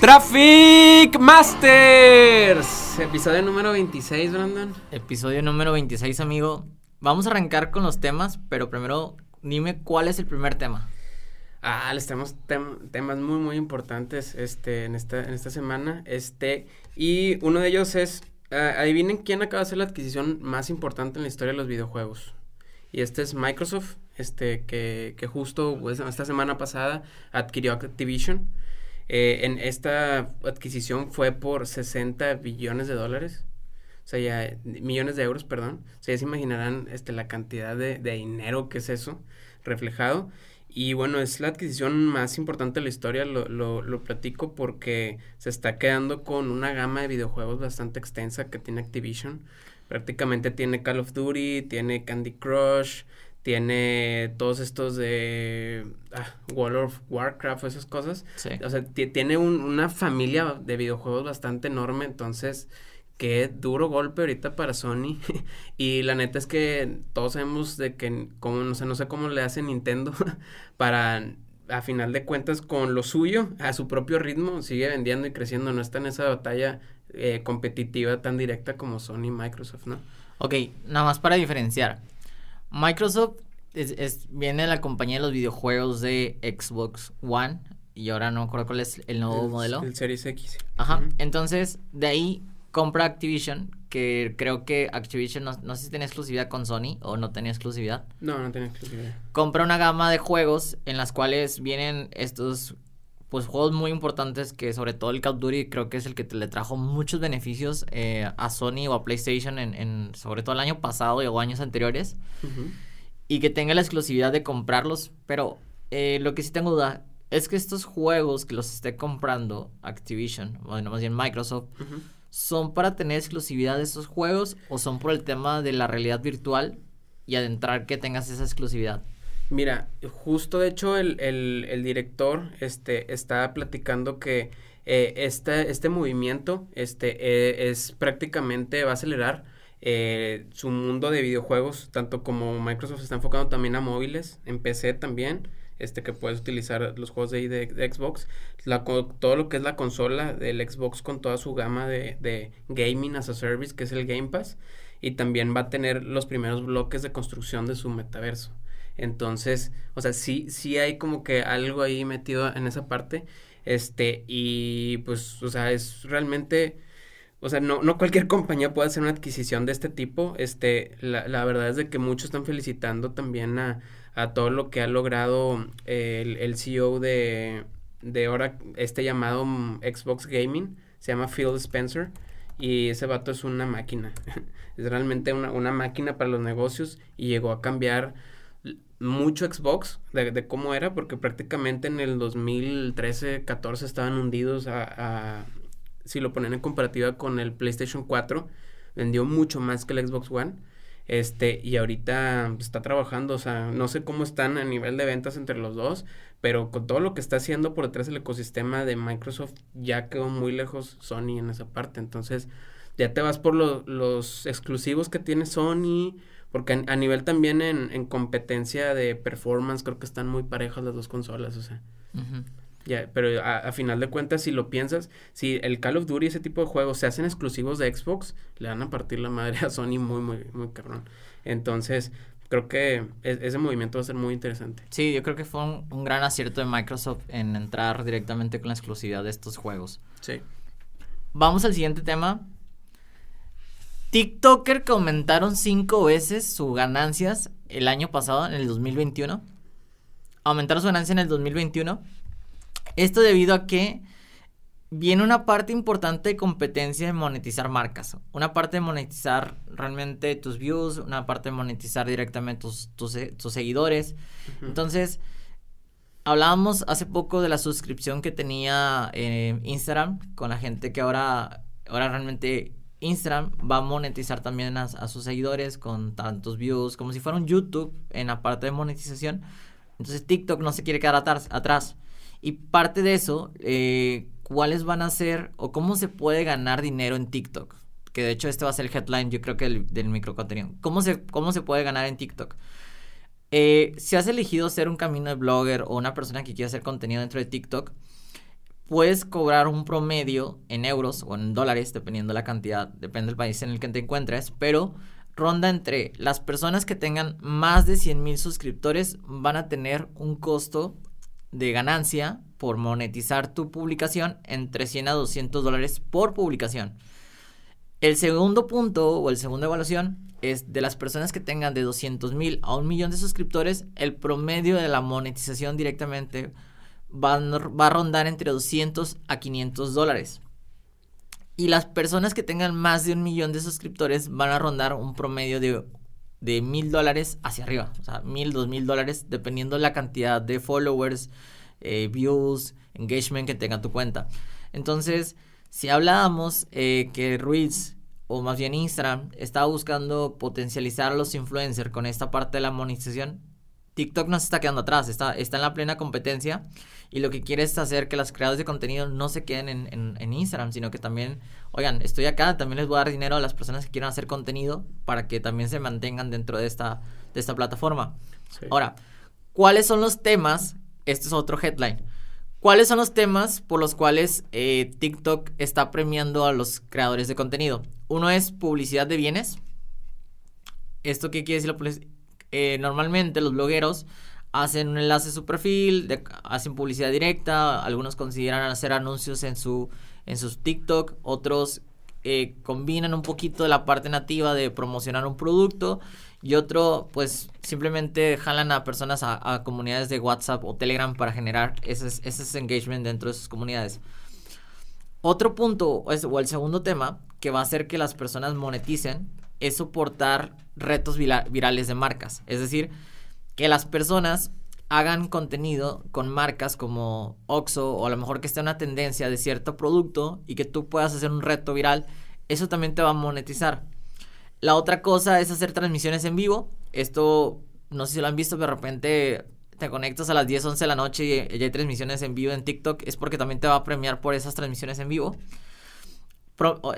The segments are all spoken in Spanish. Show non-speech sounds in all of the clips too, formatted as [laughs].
Traffic Masters. Episodio número 26, Brandon. Episodio número 26, amigo. Vamos a arrancar con los temas, pero primero dime cuál es el primer tema. Ah, les tenemos temas muy, muy importantes este, en, esta, en esta semana. Este, y uno de ellos es, ah, adivinen quién acaba de hacer la adquisición más importante en la historia de los videojuegos. Y este es Microsoft, este, que, que justo pues, esta semana pasada adquirió Activision. Eh, en esta adquisición fue por 60 billones de dólares. O sea, ya, millones de euros, perdón. O sea, ya se imaginarán este, la cantidad de, de dinero que es eso reflejado. Y bueno, es la adquisición más importante de la historia, lo, lo, lo, platico porque se está quedando con una gama de videojuegos bastante extensa que tiene Activision. Prácticamente tiene Call of Duty, tiene Candy Crush, tiene todos estos de ah, World of Warcraft, esas cosas. O sea, tiene un, una familia de videojuegos bastante enorme, entonces qué duro golpe ahorita para Sony. [laughs] y la neta es que todos sabemos de que, como, no sé, no sé cómo le hace Nintendo [laughs] para, a final de cuentas, con lo suyo, a su propio ritmo, sigue vendiendo y creciendo. No está en esa batalla eh, competitiva tan directa como Sony y Microsoft, ¿no? Ok, nada más para diferenciar. Microsoft es, viene de la compañía de los videojuegos de Xbox One y ahora no me acuerdo cuál es el nuevo modelo. El Series X. Ajá. Entonces, de ahí compra Activision, que creo que Activision no, no, sé si tenía exclusividad con Sony o no tenía exclusividad. No, no tenía exclusividad. Compra una gama de juegos en las cuales vienen estos pues juegos muy importantes que sobre todo el Call of Duty creo que es el que te, le trajo muchos beneficios eh, a Sony o a PlayStation en, en, sobre todo el año pasado o años anteriores. Y que tenga la exclusividad de comprarlos pero eh, lo que sí tengo duda es que estos juegos que los esté comprando Activision bueno más bien Microsoft son para tener exclusividad de estos juegos o son por el tema de la realidad virtual y adentrar que tengas esa exclusividad Mira, justo de hecho el, el, el director este, está platicando que eh, este, este movimiento este, eh, es prácticamente, va a acelerar eh, su mundo de videojuegos, tanto como Microsoft se está enfocando también a móviles, en PC también, este que puedes utilizar los juegos de, de, de Xbox, la, todo lo que es la consola del Xbox con toda su gama de, de gaming as a service, que es el Game Pass, y también va a tener los primeros bloques de construcción de su metaverso. Entonces, o sea, sí, sí hay como que algo ahí metido en esa parte. Este, y pues, o sea, es realmente, o sea, no, no cualquier [laughs] compañía puede hacer una adquisición de este tipo. Este, la, la verdad es de que muchos están felicitando también a, a todo lo que ha logrado el, el CEO de, de ahora, este llamado Xbox Gaming, se llama Phil Spencer. Y ese vato es una máquina. [laughs] es realmente una, una máquina para los negocios y llegó a cambiar mucho Xbox de, cómo era, porque prácticamente en el 2013, 14 estaban hundidos a, si lo ponen en comparativa con el PlayStation 4, vendió mucho más que el Xbox One. Este, y ahorita está trabajando, o sea, no sé cómo están a nivel de ventas entre los dos, pero con todo lo que está haciendo por detrás del ecosistema de Microsoft, ya quedó muy lejos Sony en esa parte. Entonces, ya te vas por lo, los exclusivos que tiene Sony, porque a, nivel también en, en, competencia de performance creo que están muy parejas las dos consolas, o sea. Ya, pero a, a, final de cuentas, si lo piensas, si el Call of Duty y ese tipo de juegos se hacen exclusivos de Xbox, le van a partir la madre [laughs] a Sony muy, muy, muy cabrón. Entonces, creo que es, ese movimiento va a ser muy interesante. Sí, yo creo que fue un, un, gran acierto de Microsoft en entrar directamente con la exclusividad de estos juegos. Sí. Vamos al siguiente tema. TikToker que aumentaron cinco veces sus ganancias el año pasado, en el 2021. Aumentaron su ganancia en el 2021. Esto debido a que viene una parte importante de competencia de monetizar marcas. Una parte de monetizar realmente tus views, una parte de monetizar directamente tus, tus, tus seguidores. Uh -huh. Entonces, hablábamos hace poco de la suscripción que tenía eh, Instagram con la gente que ahora, ahora realmente Instagram va a monetizar también a, sus seguidores con tantos views, como si fuera un YouTube en la parte de monetización. Entonces TikTok no se quiere quedar atrás. atrás. Y parte de eso, eh, ¿cuáles van a ser o cómo se puede ganar dinero en TikTok? Que de hecho este va a ser el headline, yo creo que el, del microcontenido. ¿Cómo se, ¿Cómo se puede ganar en TikTok? Eh, si has elegido ser un camino de blogger o una persona que quiere hacer contenido dentro de TikTok, puedes cobrar un promedio en euros o en dólares, dependiendo la cantidad, depende del país en el que te encuentres, pero ronda entre las personas que tengan más de 100 mil suscriptores van a tener un costo de ganancia por monetizar tu publicación entre 100 a 200 dólares por publicación. El segundo punto o el segundo evaluación es de las personas que tengan de 200 mil a un millón de suscriptores, el promedio de la monetización directamente va, va a rondar entre 200 a 500 dólares. Y las personas que tengan más de un millón de suscriptores van a rondar un promedio de, de mil dólares hacia arriba. O sea, mil, dos mil dólares, dependiendo la cantidad de followers, eh, views, engagement que tenga tu cuenta. Entonces, si hablábamos eh, que Ruiz, o más bien Instagram, estaba buscando potencializar a los influencers con esta parte de la monetización, TikTok no se está quedando atrás, está, está en la plena competencia y lo que quiere es hacer que los creadores de contenido no se queden en, en, Instagram, sino que también, oigan, estoy acá, también les voy a dar dinero a las personas que quieran hacer contenido para que también se mantengan dentro de esta, de esta plataforma. Ahora, ¿cuáles son los temas? Este es otro headline. ¿Cuáles son los temas por los cuales eh, TikTok está premiando a los creadores de contenido? Uno es publicidad de bienes. ¿Esto qué quiere decir la publicidad? Eh, normalmente los blogueros hacen un enlace a su perfil, hacen publicidad directa, algunos consideran hacer anuncios en su, en sus TikTok, otros eh, combinan un poquito de la parte nativa de promocionar un producto y otro pues simplemente jalan a personas a, comunidades de WhatsApp o Telegram para generar ese, ese engagement dentro de sus comunidades. Otro punto o el segundo tema que va a hacer que las personas moneticen es soportar retos virales de marcas. Es decir, que las personas hagan contenido con marcas como Oxo o a lo mejor que esté una tendencia de cierto producto y que tú puedas hacer un reto viral, eso también te va a monetizar. La otra cosa es hacer transmisiones en vivo. Esto, no sé si lo han visto, pero de repente te conectas a las 10, 11 de la noche y ya hay transmisiones en vivo en TikTok. Es porque también te va a premiar por esas transmisiones en vivo.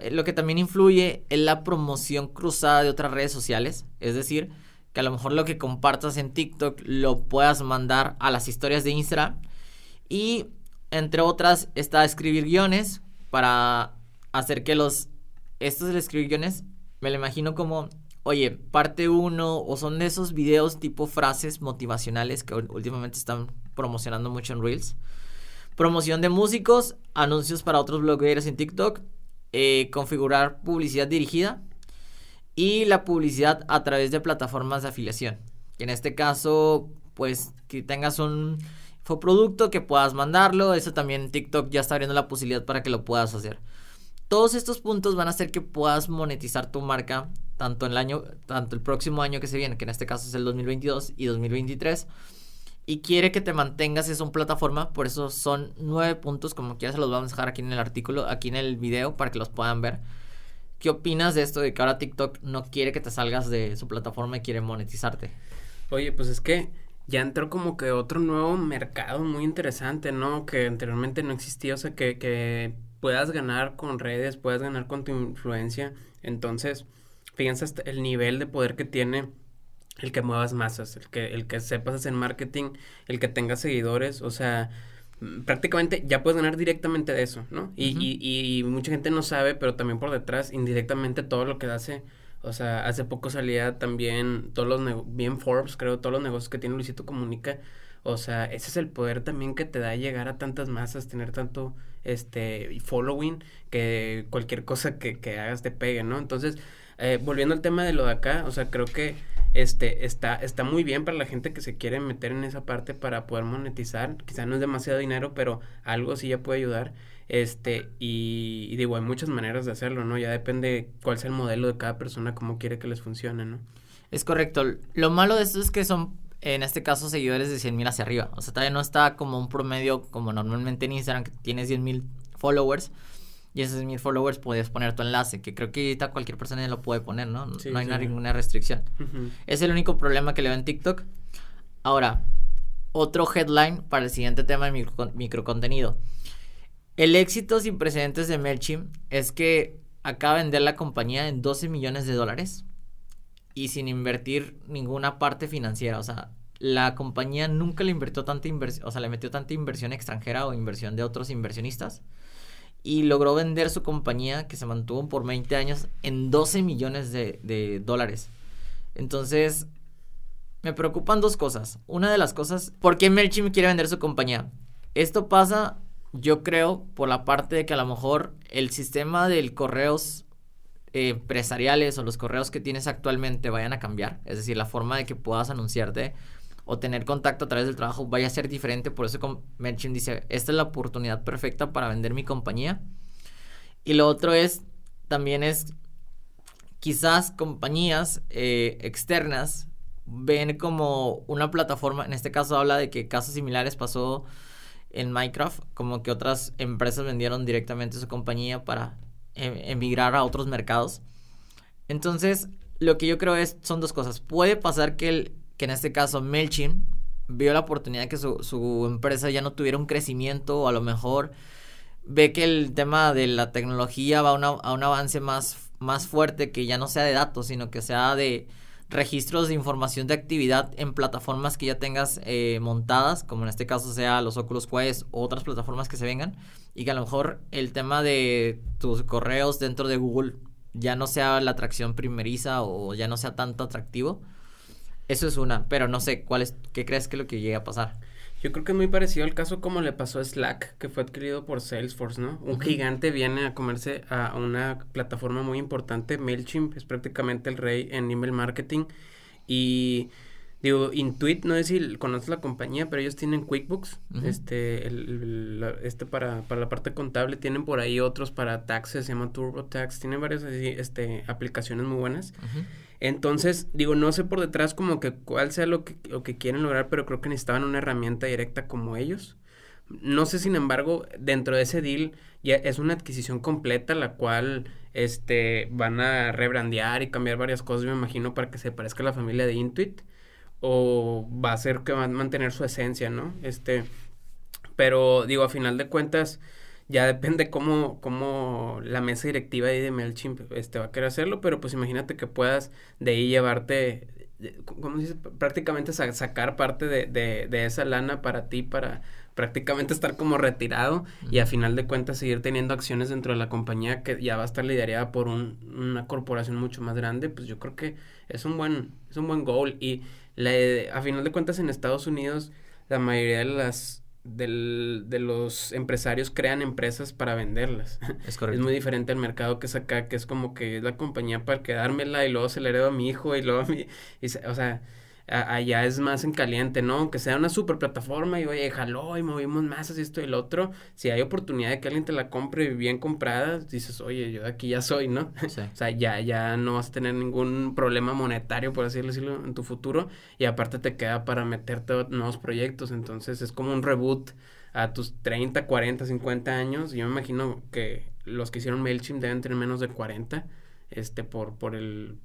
Eh, lo que también influye es la promoción cruzada de otras redes sociales. Es decir, que a lo mejor lo que compartas en TikTok lo puedas mandar a las historias de Instagram. Y entre otras está escribir guiones para hacer que los... Estos de escribir guiones me lo imagino como, oye, parte uno o son de esos videos tipo frases motivacionales que últimamente están promocionando mucho en Reels. Promoción de músicos, anuncios para otros blogueros en TikTok eh, configurar publicidad dirigida y la publicidad a través de plataformas de afiliación. En este caso, pues que tengas un producto que puedas mandarlo, eso también TikTok ya está abriendo la posibilidad para que lo puedas hacer. Todos estos puntos van a hacer que puedas monetizar tu marca tanto el año, tanto el próximo año que se viene, que en este caso es el 2022 y 2023 y quiere que te mantengas en su plataforma. Por eso son nueve puntos, como quieras, se los vamos a dejar aquí en el artículo, aquí en el video, para que los puedan ver. ¿Qué opinas de esto de que ahora TikTok no quiere que te salgas de su plataforma y quiere monetizarte? Oye, pues es que ya entró como que otro nuevo mercado muy interesante, ¿no? Que anteriormente no existía, o sea, que, que puedas ganar con redes, puedas ganar con tu influencia. Entonces, fíjense el nivel de poder que tiene el que muevas masas, el que, el que sepas hacer marketing, el que tengas seguidores, o sea, mm, prácticamente ya puedes ganar directamente de eso, ¿no? Y, y, y, mucha gente no sabe, pero también por detrás, indirectamente todo lo que hace, o sea, hace poco salía también todos los, bien Forbes, creo, todos los negocios que tiene Luisito Comunica, o sea, ese es el poder también que te da llegar a tantas masas, tener tanto, este, following, que cualquier cosa que, que hagas te pegue, ¿no? Entonces, eh, volviendo al tema de lo de acá, o sea, creo que este, está, está muy bien para la gente que se quiere meter en esa parte para poder monetizar. Quizá no es demasiado dinero, pero algo sí ya puede ayudar. Este, y, digo, hay muchas maneras de hacerlo, ¿no? Ya depende cuál sea el modelo de cada persona, cómo quiere que les funcione, ¿no? Es correcto. Lo malo de esto es que son, en este caso, seguidores de 100 mil hacia arriba. O sea, todavía no está como un promedio como normalmente en Instagram, que tiene 100 mil followers y esos mil followers puedes poner tu enlace, que creo que ahorita cualquier persona lo puede poner, ¿no? no hay ninguna restricción. Es el único problema que le veo en TikTok. Ahora, otro headline para el siguiente tema de micro, microcontenido. El éxito sin precedentes de MailChimp es que acaba de vender la compañía en 12 millones de dólares y sin invertir ninguna parte financiera. O sea, la compañía nunca le invirtió tanta inversión, o sea, le metió tanta inversión extranjera o inversión de otros inversionistas y logró vender su compañía que se mantuvo por 20 años en 12 millones de, de dólares. Entonces, me preocupan dos cosas. Una de las cosas, ¿por qué MailChimp quiere vender su compañía? Esto pasa, yo creo, por la parte de que a lo mejor el sistema del correos eh, empresariales o los correos que tienes actualmente vayan a cambiar. Es decir, la forma de que puedas anunciarte o tener contacto a través del trabajo vaya a ser diferente. Por eso MailChimp dice, esta es la oportunidad perfecta para vender mi compañía. Y lo otro es, también es, quizás compañías eh, externas ven como una plataforma, en este caso habla de que casos similares pasó en Minecraft, como que otras empresas vendieron directamente su compañía para em, emigrar a otros mercados. Entonces, lo que yo creo es, son dos cosas. Puede pasar que el, que en este caso MailChimp vio la oportunidad de que su, empresa ya no tuviera un crecimiento o a lo mejor ve que el tema de la tecnología va a, un avance más, más fuerte que ya no sea de datos, sino que sea de registros de información de actividad en plataformas que ya tengas eh, montadas, como en este caso sea los Oculus Quest o otras plataformas que se vengan, y que a lo mejor el tema de tus correos dentro de Google ya no sea la atracción primeriza o ya no sea tanto atractivo eso es una, pero no sé cuál es, qué crees que es lo que llega a pasar. Yo creo que es muy parecido al caso como le pasó a Slack, que fue adquirido por Salesforce, ¿no? Un gigante viene a comerse a una plataforma muy importante, MailChimp, es prácticamente el rey en email marketing. Y digo, Intuit, no sé si conoces la compañía, pero ellos tienen QuickBooks, este, el, este para, para la parte contable, tienen por ahí otros para taxes, se llama TurboTax, tienen varias así, este, aplicaciones muy buenas. Entonces, digo, no sé por detrás como que cuál sea lo que, lo que quieren lograr, pero creo que necesitaban una herramienta directa como ellos. No sé, sin embargo, dentro de ese deal ya es una adquisición completa, la cual este, van a rebrandear y cambiar varias cosas, me imagino, para que se parezca a la familia de Intuit. O va a ser que van a mantener su esencia, ¿no? Este, pero digo, a final de cuentas, ya depende cómo, cómo la mesa directiva de MailChimp este, va a querer hacerlo, pero pues imagínate que puedas de ahí llevarte, ¿cómo dices? Prácticamente sacar parte de, de, de, esa lana para ti, para prácticamente estar como retirado y a final de cuentas seguir teniendo acciones dentro de la compañía que ya va a estar liderada por un, una corporación mucho más grande, pues yo creo que es un buen, es un buen goal y la, a final de cuentas en Estados Unidos la mayoría de las del, de los empresarios crean empresas para venderlas. Es [laughs] correcto. Es muy diferente al mercado que es acá, que es como que es la compañía para quedármela y luego se la heredo a mi hijo y luego a mi... o sea, allá es más en caliente, ¿no? Que sea una super plataforma y oye, jaló y movimos masas y esto y el otro. Si hay oportunidad de que alguien te la compre bien comprada, dices, oye, yo de aquí ya soy, ¿no? [laughs] o sea, ya, ya no vas a tener ningún problema monetario, por así decirlo, en tu futuro. Y aparte te queda para meterte a nuevos proyectos. Entonces es como un reboot a tus 30, 40, 50 años. Yo me imagino que los que hicieron MailChimp deben tener menos de 40, este, por, por el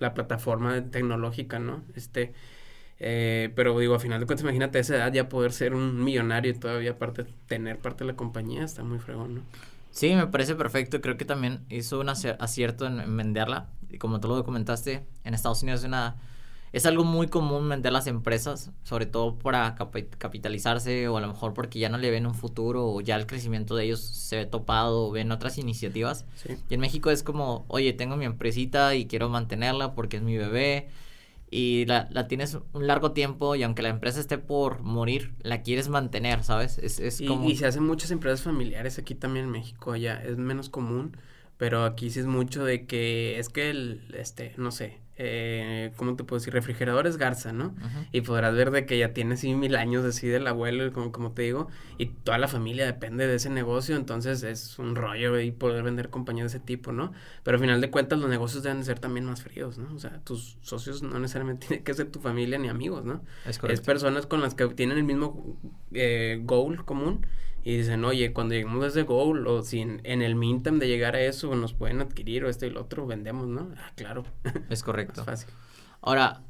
la plataforma tecnológica, ¿no? Este, eh, pero digo, a final de cuentas, imagínate a esa edad ya poder ser un millonario y todavía aparte tener parte de la compañía, está muy fregón, ¿no? Sí, me parece perfecto. Creo que también hizo un acierto en venderla. Y como tú lo comentaste, en Estados Unidos es una es algo muy común vender las empresas, sobre todo para capitalizarse o a lo mejor porque ya no le ven un futuro o ya el crecimiento de ellos se ve topado o ven otras iniciativas. Y en México es como, oye, tengo mi empresita y quiero mantenerla porque es mi bebé y la, la tienes un largo tiempo y aunque la empresa esté por morir, la quieres mantener, ¿sabes? Es, es como... y se hacen muchas empresas familiares aquí también en México, allá es menos común, pero aquí sí es mucho de que es que el, este, no sé, eh, ¿cómo te puedo decir? Refrigeradores Garza, ¿no? Y podrás ver de que ya tiene así mil años así del abuelo, como, como te digo, y toda la familia depende de ese negocio, entonces es un rollo y poder vender compañías de ese tipo, ¿no? Pero al final de cuentas los negocios deben ser también más fríos, ¿no? O sea, tus socios no necesariamente [laughs] tienen que ser tu familia ni amigos, ¿no? Es, es personas con las que tienen el mismo eh, goal común y dicen, oye, cuando lleguemos a ese goal o si en, el meantime de llegar a eso nos pueden adquirir o esto y lo otro, vendemos, ¿no? Ah, claro. [laughs] Es correcto. fácil. Ahora,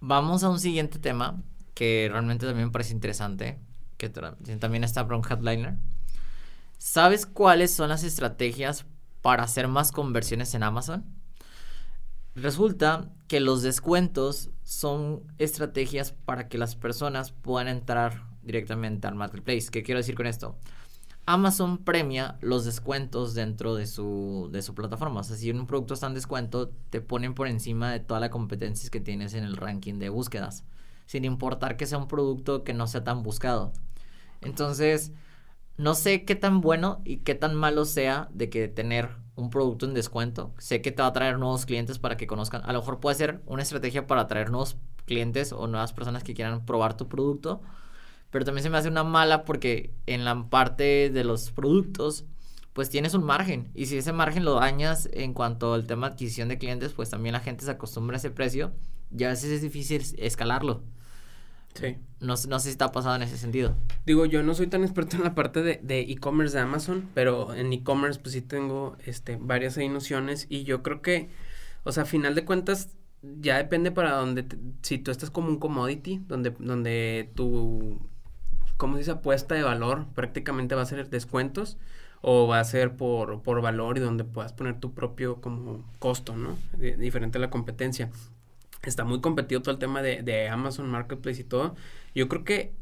vamos a un siguiente tema que realmente también me parece interesante, que también está para un headliner. ¿Sabes cuáles son las estrategias para hacer más conversiones en Amazon? Resulta que los descuentos son estrategias para que las personas puedan entrar directamente al marketplace. ¿Qué quiero decir con esto? Amazon premia los descuentos dentro de su, de su plataforma. O sea, si un producto está en descuento, te ponen por encima de toda la competencia que tienes en el ranking de búsquedas. Sin importar que sea un producto que no sea tan buscado. Entonces, no sé qué tan bueno y qué tan malo sea de que tener un producto en descuento. Sé que te va a traer nuevos clientes para que conozcan. A lo mejor puede ser una estrategia para atraer nuevos clientes o nuevas personas que quieran probar tu producto. Pero también se me hace una mala porque en la parte de los productos, pues tienes un margen. Y si ese margen lo dañas en cuanto al tema de adquisición de clientes, pues también la gente se acostumbra a ese precio. Y a veces es difícil escalarlo. Sí. No, no sé si está pasado en ese sentido. Digo, yo no soy tan experto en la parte de e-commerce de, Amazon, pero en e-commerce pues sí tengo este, varias ahí nociones y yo creo que, o sea, a final de cuentas ya depende para donde, si tú estás como un commodity, donde, donde tu, ¿cómo se dice? Apuesta de valor prácticamente va a ser descuentos o va a ser por, por valor y donde puedas poner tu propio como costo, ¿no? diferente a la competencia está muy competido todo el tema de, de Amazon Marketplace y todo. Yo creo que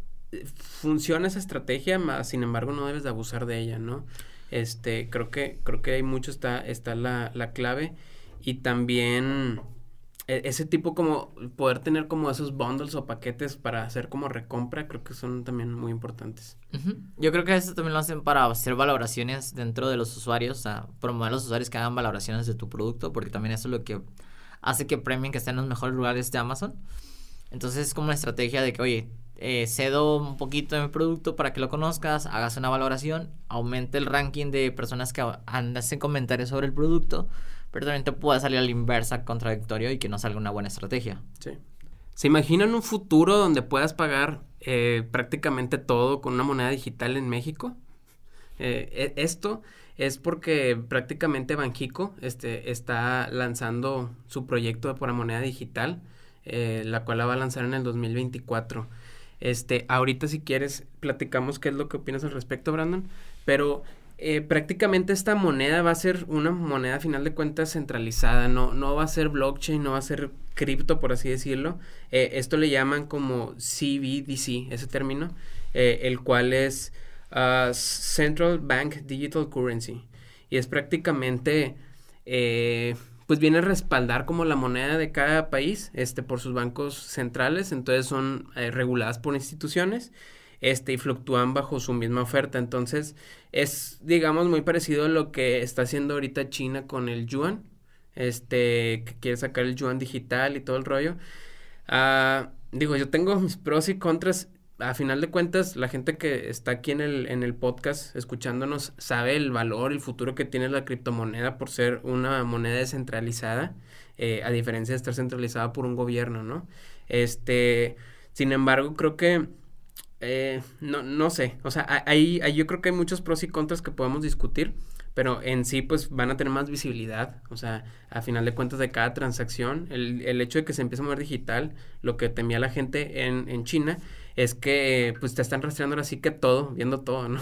funciona esa estrategia, más sin embargo no debes de abusar de ella, ¿no? Este, creo que, creo que hay mucho está, está la, la clave. Y también ese tipo como poder tener como esos bundles o paquetes para hacer como recompra, creo que son también muy importantes. Yo creo que eso también lo hacen para hacer valoraciones dentro de los usuarios, o sea, promover a los usuarios que hagan valoraciones de tu producto, porque también eso es lo que hace que premien que estén en los mejores lugares de Amazon. Entonces es como una estrategia de que, oye, eh, cedo un poquito de mi producto para que lo conozcas, hagas una valoración, aumente el ranking de personas que hacen comentarios sobre el producto, pero también te puede salir a la inversa contradictorio y que no salga una buena estrategia. Sí. ¿Se imaginan un futuro donde puedas pagar eh, prácticamente todo con una moneda digital en México? Eh, e, esto es porque prácticamente Banjico este, está lanzando su proyecto por moneda digital, eh, la cual la va a lanzar en el 2024. Este, ahorita si quieres platicamos qué es lo que opinas al respecto, Brandon, pero eh, prácticamente esta moneda va a ser una moneda a final de cuentas centralizada, no, no va a ser blockchain, no va a ser cripto, por así decirlo. Eh, esto le llaman como CBDC, ese término, el cual es Central Bank Digital Currency. Y es prácticamente, eh, pues viene a respaldar como la moneda de cada país, este, por sus bancos centrales, entonces son eh, reguladas por instituciones, este, y fluctúan bajo su misma oferta. Entonces, es, digamos, muy parecido a lo que está haciendo ahorita China con el yuan, este, que quiere sacar el yuan digital y todo el rollo. Ah, digo, yo tengo mis pros y contras a final de cuentas, la gente que está aquí en el, en el podcast escuchándonos sabe el valor, el futuro que tiene la criptomoneda por ser una moneda descentralizada, eh, a diferencia de estar centralizada por un gobierno, ¿no? Este, sin embargo, creo que, eh, no, no sé, o sea, ahí, ahí yo creo que hay muchos pros y contras que podemos discutir, pero en sí pues van a tener más visibilidad, o sea, a final de cuentas de cada transacción, el, el hecho de que se empiece a mover digital, lo que temía la gente en, en China, es que pues te están rastreando así que todo, viendo todo, ¿no?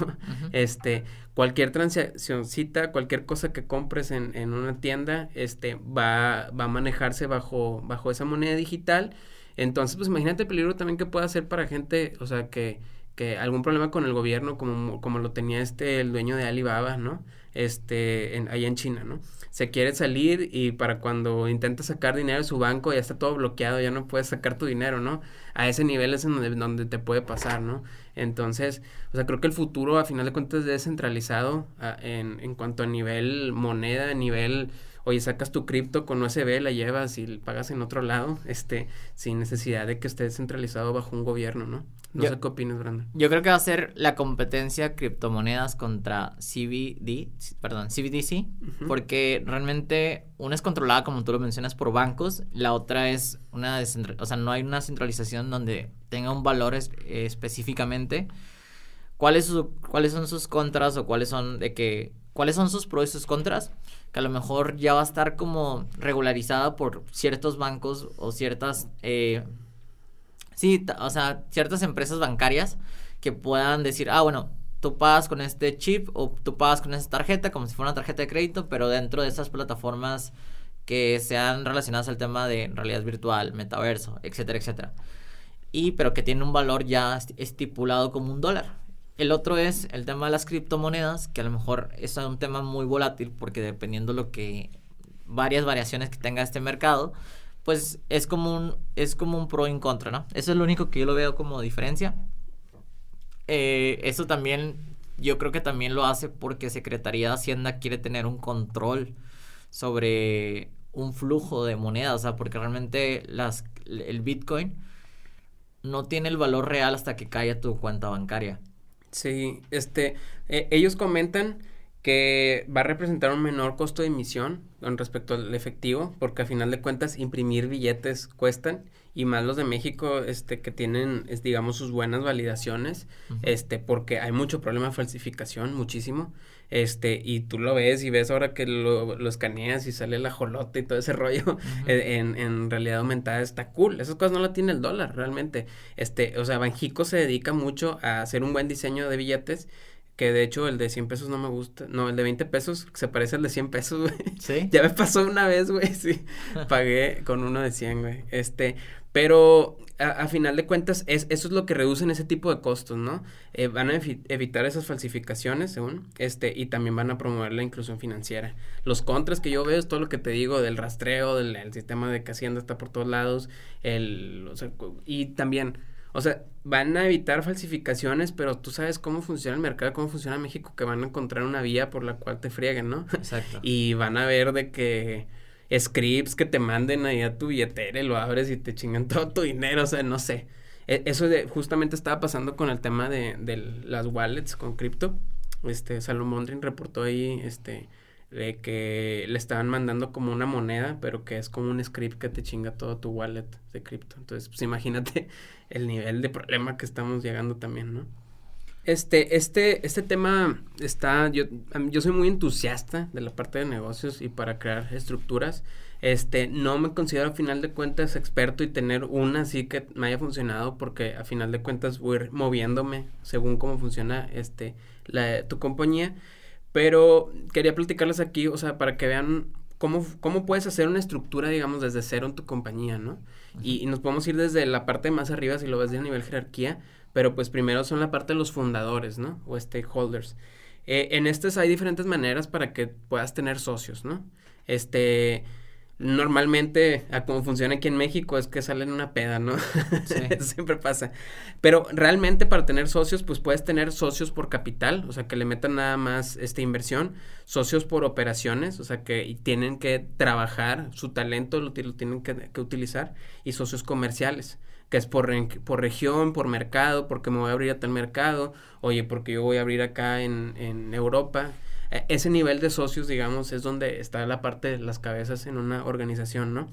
Este, cualquier transaccióncita, cualquier cosa que compres en, en una tienda, este, va, va a manejarse bajo, bajo esa moneda digital. Entonces, pues imagínate el peligro también que puede hacer para gente, o sea, que, que algún problema con el gobierno, como, como lo tenía este, el dueño de Alibaba, ¿no? Este, en, allá en China, ¿no? se quiere salir y para cuando intenta sacar dinero de su banco ya está todo bloqueado, ya no puedes sacar tu dinero, ¿no? A ese nivel es en donde, donde te puede pasar, ¿no? Entonces, o sea, creo que el futuro a final de cuentas es descentralizado en, en cuanto a nivel moneda, a nivel oye, sacas tu cripto con USB, la llevas y pagas en otro lado, este, sin necesidad de que esté centralizado bajo un gobierno, ¿no? No sé qué opinas, Brandon. Yo creo que va a ser la competencia criptomonedas contra CBD, perdón, CBDC, porque realmente una es controlada, como tú lo mencionas, por bancos, la otra es una o sea, no hay una centralización donde tenga un valor específicamente. ¿Cuáles, ¿Cuáles son sus contras o cuáles son de que cuáles son sus pros y sus contras? Que a lo mejor ya va a estar como regularizada por ciertos bancos o ciertas, eh, sí, o sea, ciertas empresas bancarias que puedan decir, ah, bueno, tú pagas con este chip o tú pagas con esta tarjeta como si fuera una tarjeta de crédito, pero dentro de esas plataformas que sean relacionadas al tema de realidad virtual, metaverso, etcétera, etcétera. Y pero que tienen un valor ya estipulado como un dólar. El otro es el tema de las criptomonedas, que a lo mejor es un tema muy volátil porque dependiendo lo que varias variaciones que tenga este mercado, pues es como un es como un pro y un contra, ¿no? Eso es lo único que yo lo veo como diferencia. Eh, eso también yo creo que también lo hace porque Secretaría de Hacienda quiere tener un control sobre un flujo de moneda, o sea, porque realmente el Bitcoin no tiene el valor real hasta que cae a tu cuenta bancaria. Sí, este, eh, ellos comentan que va a representar un menor costo de emisión con respecto al efectivo, porque a final de cuentas imprimir billetes cuestan y más los de México, este, que tienen, es, digamos, sus buenas validaciones, este, porque hay mucho problema de falsificación, muchísimo, este, y tú lo ves y ves ahora que lo, lo escaneas y sale la jolota y todo ese [laughs] rollo en, en realidad aumentada, está cool, esas cosas no la tiene el dólar, realmente, este, o sea, Banjico se dedica mucho a hacer un buen diseño de billetes, que de hecho el de 100 pesos no me gusta. No, el de 20 pesos se parece al de 100 pesos, güey. Sí. [laughs] ya me pasó una vez, güey, sí. [laughs] Pagué con uno de 100, güey. Este, pero a, final de cuentas, es, eso es lo que reducen ese tipo de costos, ¿no? Eh, van a evitar esas falsificaciones, según, este, y también van a promover la inclusión financiera. Los contras que yo veo es todo lo que te digo del rastreo, del sistema de que Hacienda está por todos lados, el, o sea, y también, o sea, van a evitar falsificaciones, pero tú sabes cómo funciona el mercado, cómo funciona México, que van a encontrar una vía por la cual te frieguen, ¿no? Exacto. [laughs] y van a ver de que scripts que te manden ahí a tu billetera y lo abres y te chingan [laughs] todo tu dinero, o sea, no sé. E, eso de, justamente estaba pasando con el tema de, de las wallets con cripto. Este, Salomondrin reportó ahí, este, de que le estaban mandando como una moneda, pero que es como un script que te chinga todo tu wallet de cripto. Entonces, pues imagínate [laughs] el nivel de problema que estamos llegando también, ¿no? Este, este, este tema está, yo, yo soy muy entusiasta de la parte de negocios y para crear estructuras. Este, no me considero a final de cuentas experto y tener una así que me haya funcionado porque a final de cuentas voy moviéndome según cómo funciona este, la, tu compañía. Pero quería platicarles aquí, o sea, para que vean cómo, cómo puedes hacer una estructura, digamos, desde cero en tu compañía, ¿no? y, nos podemos ir desde la parte más arriba, si lo ves de nivel jerarquía, pero pues primero son la parte de los fundadores, ¿no? O stakeholders. Eh, en estas hay diferentes maneras para que puedas tener socios, ¿no? Este, normalmente, a cómo funciona aquí en México, es que salen una peda, ¿no? [laughs] Siempre pasa. Pero realmente para tener socios, pues puedes tener socios por capital, o sea, que le metan nada más esta inversión, socios por operaciones, o sea, que tienen que trabajar, su talento lo, tienen que, que utilizar, y socios comerciales que es por, por región, por mercado, porque me voy a abrir a tal mercado, oye, porque yo voy a abrir acá en, en Europa. E, ese nivel de socios, digamos, es donde está la parte de las cabezas en una organización, ¿no?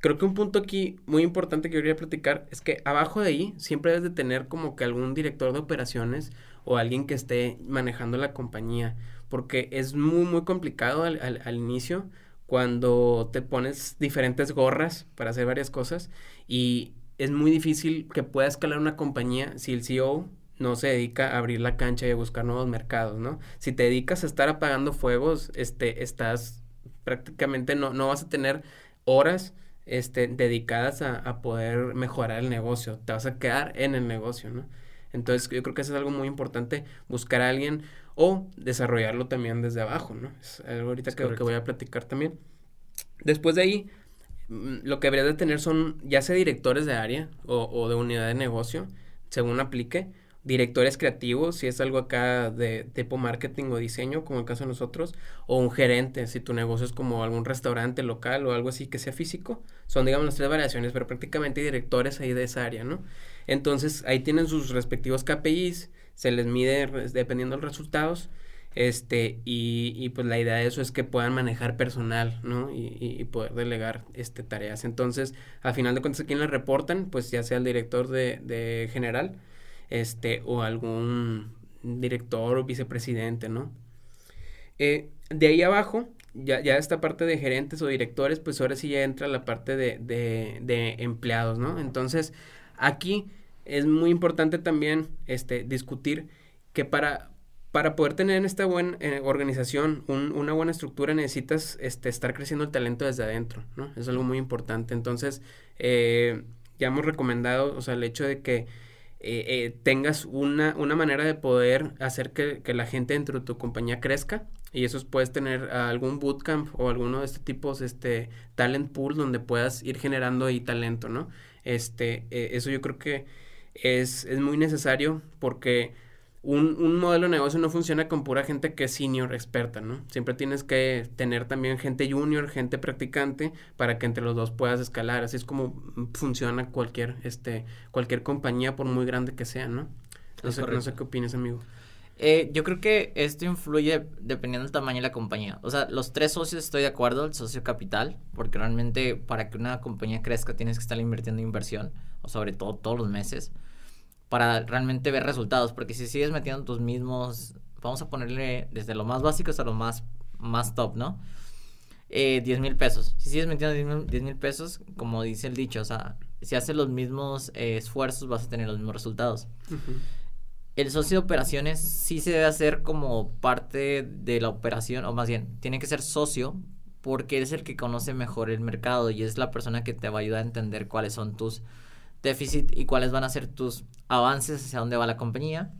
Creo que un punto aquí muy importante que quería platicar es que abajo de ahí siempre debes de tener como que algún director de operaciones o alguien que esté manejando la compañía, porque es muy, muy complicado al, al, al inicio cuando te pones diferentes gorras para hacer varias cosas y es muy difícil que pueda escalar una compañía si el CEO no se dedica a abrir la cancha y a buscar nuevos mercados, ¿no? Si te dedicas a estar apagando fuegos, este, estás prácticamente no, no vas a tener horas este, dedicadas a, a, poder mejorar el negocio, te vas a quedar en el negocio, ¿no? Entonces yo creo que eso es algo muy importante, buscar a alguien o desarrollarlo también desde abajo, ¿no? Es algo ahorita que, que voy a platicar también. Después de ahí, Mm, lo que deberías de tener son ya sea directores de área o, o, de unidad de negocio, según aplique, directores creativos, si es algo acá de tipo marketing o diseño, como el caso de nosotros, o un gerente, si tu negocio es como algún restaurante local o algo así que sea físico, son digamos las tres variaciones, pero prácticamente directores ahí de esa área, ¿no? Entonces ahí tienen sus respectivos KPIs, se les mide dependiendo de los resultados este, y, y, pues la idea de eso es que puedan manejar personal, ¿no? Y, y, poder delegar este, tareas. Entonces, al final de cuentas, ¿a quién le reportan? Pues ya sea el director de, de general, este, o algún director o vicepresidente, ¿no? Eh, de ahí abajo, ya, ya esta parte de gerentes o directores, pues ahora sí ya entra la parte de, de, empleados, ¿no? Entonces, aquí es muy importante también este, discutir que para para poder tener esta buena eh, organización, una buena estructura, necesitas este, estar creciendo el talento desde adentro, ¿no? Es algo muy importante. Entonces, eh, ya hemos recomendado, o sea, el hecho de que eh, tengas una, una manera de poder hacer que, que, la gente dentro de tu compañía crezca. Y eso puedes tener algún bootcamp o alguno de estos tipos, este, talent pool, donde puedas ir generando ahí talento, ¿no? Este, eso yo creo que es, es muy necesario porque un, un, modelo de negocio no funciona con pura gente que es senior experta, ¿no? Siempre tienes que tener también gente junior, gente practicante, para que entre los dos puedas escalar. Así es como funciona cualquier, este, cualquier compañía, por muy grande que sea, ¿no? No, sé, no sé, qué opinas, amigo. Eh, yo creo que esto influye dependiendo del tamaño de la compañía. O sea, los tres socios estoy de acuerdo, el socio capital, porque realmente para que una compañía crezca tienes que estar invirtiendo inversión, o sobre todo todos los meses para realmente ver resultados, porque si sigues metiendo tus mismos, vamos a ponerle desde lo más básico hasta lo más, más top, ¿no? Eh, 10 mil pesos. Si sigues metiendo 10 mil pesos, como dice el dicho, o sea, si haces los mismos eh, esfuerzos vas a tener los mismos resultados. El socio de operaciones sí se debe hacer como parte de la operación, o más bien, tiene que ser socio porque es el que conoce mejor el mercado y es la persona que te va a ayudar a entender cuáles son tus déficit y cuáles van a ser tus avances hacia dónde va la compañía.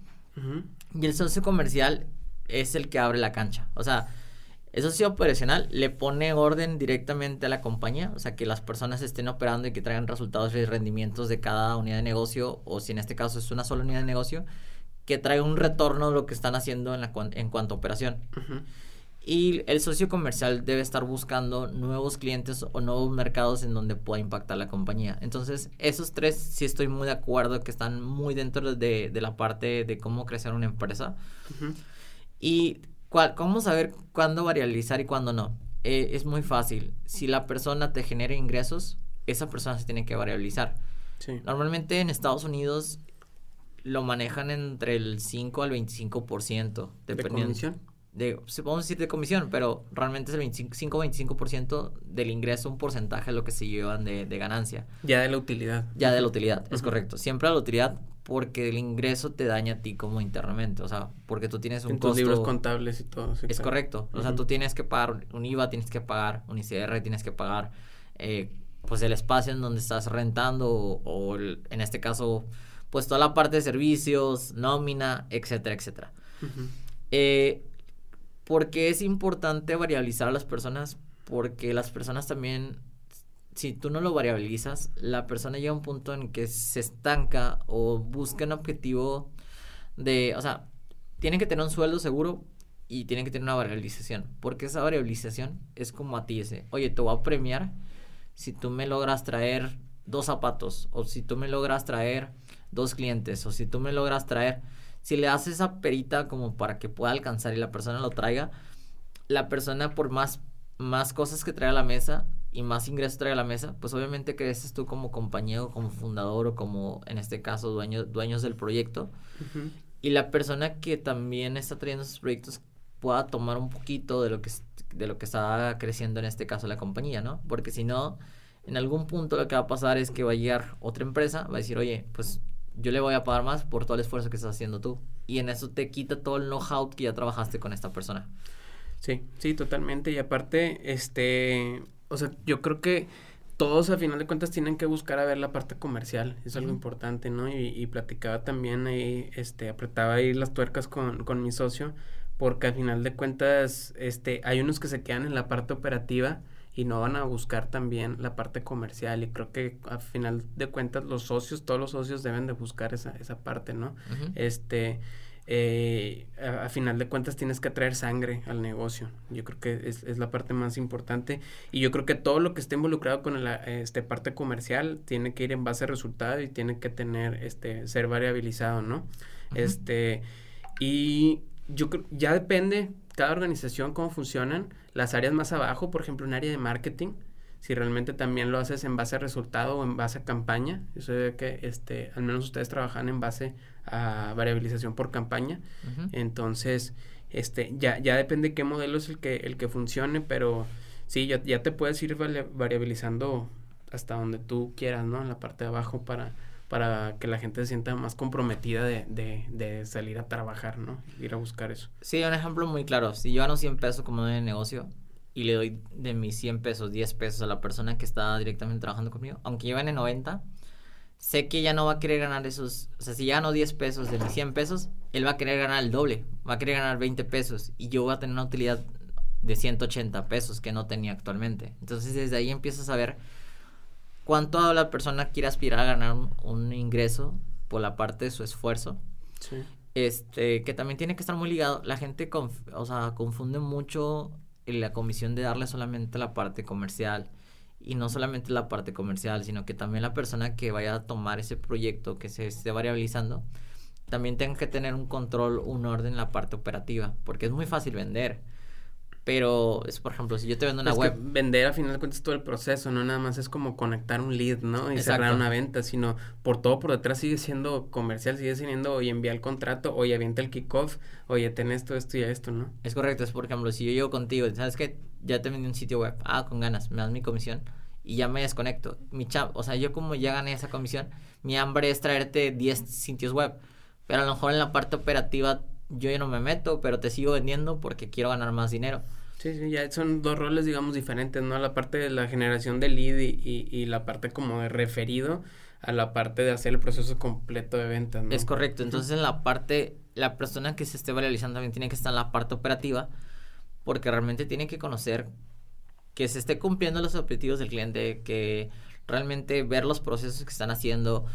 Y el socio comercial es el que abre la cancha. O sea, el socio operacional le pone orden directamente a la compañía, o sea, que las personas estén operando y que traigan resultados y rendimientos de cada unidad de negocio, o si en este caso es una sola unidad de negocio, que traiga un retorno de lo que están haciendo en, la, en cuanto a operación. Y el socio comercial debe estar buscando nuevos clientes o nuevos mercados en donde pueda impactar la compañía. Entonces, esos tres sí estoy muy de acuerdo que están muy dentro de, de la parte de cómo crecer una empresa. Y cuál, cómo saber cuándo variabilizar y cuándo no. Eh, es muy fácil. Si la persona te genera ingresos, esa persona se tiene que variabilizar. Normalmente en Estados Unidos lo manejan entre el 5 al 25%. ¿De comisión? De, podemos decir de comisión, pero realmente es el 25-25% del ingreso, un porcentaje de lo que se llevan de, de, ganancia. Ya de la utilidad. Ya de la utilidad, es correcto. Siempre la utilidad porque el ingreso te daña a ti como internamente, o sea, porque tú tienes un en tus libros contables y todo. es correcto, o sea, tú tienes que pagar un IVA, tienes que pagar un ICR, tienes que pagar, eh, pues, el espacio en donde estás rentando o, en este caso, pues, toda la parte de servicios, nómina, etcétera, etcétera. eh, porque es importante variabilizar a las personas? Porque las personas también, si tú no lo variabilizas, la persona llega a un punto en que se estanca o busca un objetivo de, o sea, tienen que tener un sueldo seguro y tienen que tener una variabilización. Porque esa variabilización es como a ti, ese, oye, te voy a premiar si tú me logras traer dos zapatos o si tú me logras traer dos clientes o si tú me logras traer si le haces esa perita como para que pueda alcanzar y la persona lo traiga, la persona por más, más cosas que traiga a la mesa y más ingresos traiga a la mesa, pues obviamente creces tú como compañero, como fundador o como en este caso dueño, dueños del proyecto. Y la persona que también está trayendo esos proyectos pueda tomar un poquito de lo que de lo que está creciendo en este caso la compañía, ¿no? Porque si no, en algún punto lo que va a pasar es que va a llegar otra empresa, va a decir, oye, pues yo le voy a pagar más por todo el esfuerzo que estás haciendo tú. Y en eso te quita todo el know-how que ya trabajaste con esta persona. Sí, sí, totalmente. Y aparte, este, o sea, yo creo que todos a final de cuentas tienen que buscar a ver la parte comercial, es algo importante, ¿no? Y, y, platicaba también ahí, este, apretaba ahí las tuercas con, con mi socio, porque al final de cuentas, este, hay unos que se quedan en la parte operativa, y no van a buscar también la parte comercial y creo que al final de cuentas los socios, todos los socios deben de buscar esa, esa parte, ¿no? Este, eh, a, final de cuentas tienes que traer sangre al negocio. Yo creo que es, es, la parte más importante. Y yo creo que todo lo que esté involucrado con la este, parte comercial tiene que ir en base a resultado y tiene que tener, este, ser variabilizado, ¿no? Este, y yo creo, ya depende cada organización cómo funcionan las áreas más abajo, por ejemplo, un área de marketing, si realmente también lo haces en base a resultado o en base a campaña, eso de que este, al menos ustedes trabajan en base a variabilización por campaña, entonces este, ya, ya depende qué modelo es el que, el que funcione, pero sí, ya, ya te puedes ir variabilizando hasta donde tú quieras, ¿no? En la parte de abajo para, para que la gente se sienta más comprometida de, de, de salir a trabajar, ¿no? Ir a buscar eso. Sí, un ejemplo muy claro. Si yo gano 100 pesos como de negocio y le doy de mis 100 pesos, 10 pesos a la persona que está directamente trabajando conmigo, aunque yo gane 90, sé que ya no va a querer ganar esos, o sea, si ya gano 10 pesos de mis 100 pesos, él va a querer ganar el doble, va a querer ganar 20 pesos y yo voy a tener una utilidad de 180 pesos que no tenía actualmente. Entonces desde ahí empiezas a ver cuánto la persona quiere aspirar a ganar un, ingreso por la parte de su esfuerzo. Sí. Este, que también tiene que estar muy ligado. La gente, o sea, confunde mucho la comisión de darle solamente la parte comercial. Y no solamente la parte comercial, sino que también la persona que vaya a tomar ese proyecto que se esté variabilizando, también tenga que tener un control, un orden en la parte operativa. Porque es muy fácil vender pero es, por ejemplo, si yo te vendo una web. vender a final de cuentas todo el proceso, no nada más es como conectar un lead, ¿no? Y cerrar una venta, sino por todo por detrás sigue siendo comercial, sigue siendo, oye, envía el contrato, oye, avienta el kickoff, oye, ten esto, esto y esto, ¿no? Es correcto, es por ejemplo, si yo llego contigo, ¿sabes qué? Ya te vendí un sitio web, ah, con ganas, me das mi comisión y ya me desconecto. Mi chap, o sea, yo como ya gané esa comisión, mi hambre es traerte 10 sitios web, pero a lo mejor en la parte operativa yo ya no me meto, pero te sigo vendiendo porque quiero ganar más dinero. Sí, sí, ya son dos roles, digamos, diferentes, ¿no? La parte de la generación de lead y, y, la parte como de referido a la parte de hacer el proceso completo de venta, ¿no? Es correcto. Entonces, en la parte, la persona que se esté realizando también tiene que estar en la parte operativa porque realmente tiene que conocer que se esté cumpliendo los objetivos del cliente, que realmente ver los procesos que están haciendo,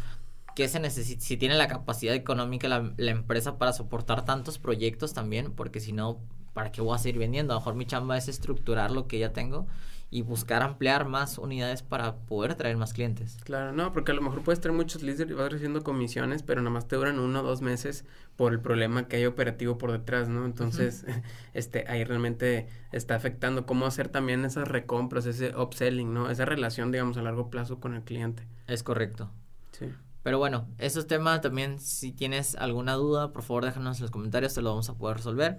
que se necesita, si tiene la capacidad económica la, la empresa para soportar tantos proyectos también, porque si no, ¿para qué voy a seguir vendiendo? A lo mejor mi chamba es estructurar lo que ya tengo y buscar ampliar más unidades para poder traer más clientes. Claro, no, porque a lo mejor puedes tener muchos leads y vas recibiendo comisiones, pero nada más te duran uno o dos meses por el problema que hay operativo por detrás, ¿no? Entonces, [laughs] este, ahí realmente está afectando cómo hacer también esas recompras, ese upselling, ¿no? Esa relación, digamos, a largo plazo con el cliente. Es correcto. Sí. Pero bueno, esos temas también, si tienes alguna duda, por favor déjanos en los comentarios, te lo vamos a poder resolver.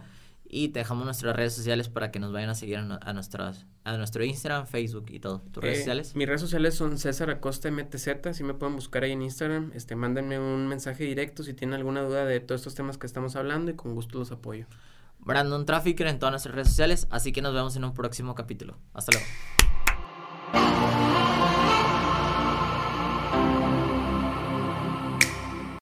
Y te dejamos nuestras redes sociales para que nos vayan a seguir a, nuestras, a nuestro Instagram, Facebook y todo. ¿Tus redes eh, sociales? Mis redes sociales son César Acosta MTZ. Si me pueden buscar ahí en Instagram. Este, mándenme un mensaje directo si tienen alguna duda de todos estos temas que estamos hablando y con gusto los apoyo. Brandon Trafficker en todas nuestras redes sociales. Así que nos vemos en un próximo capítulo. Hasta luego.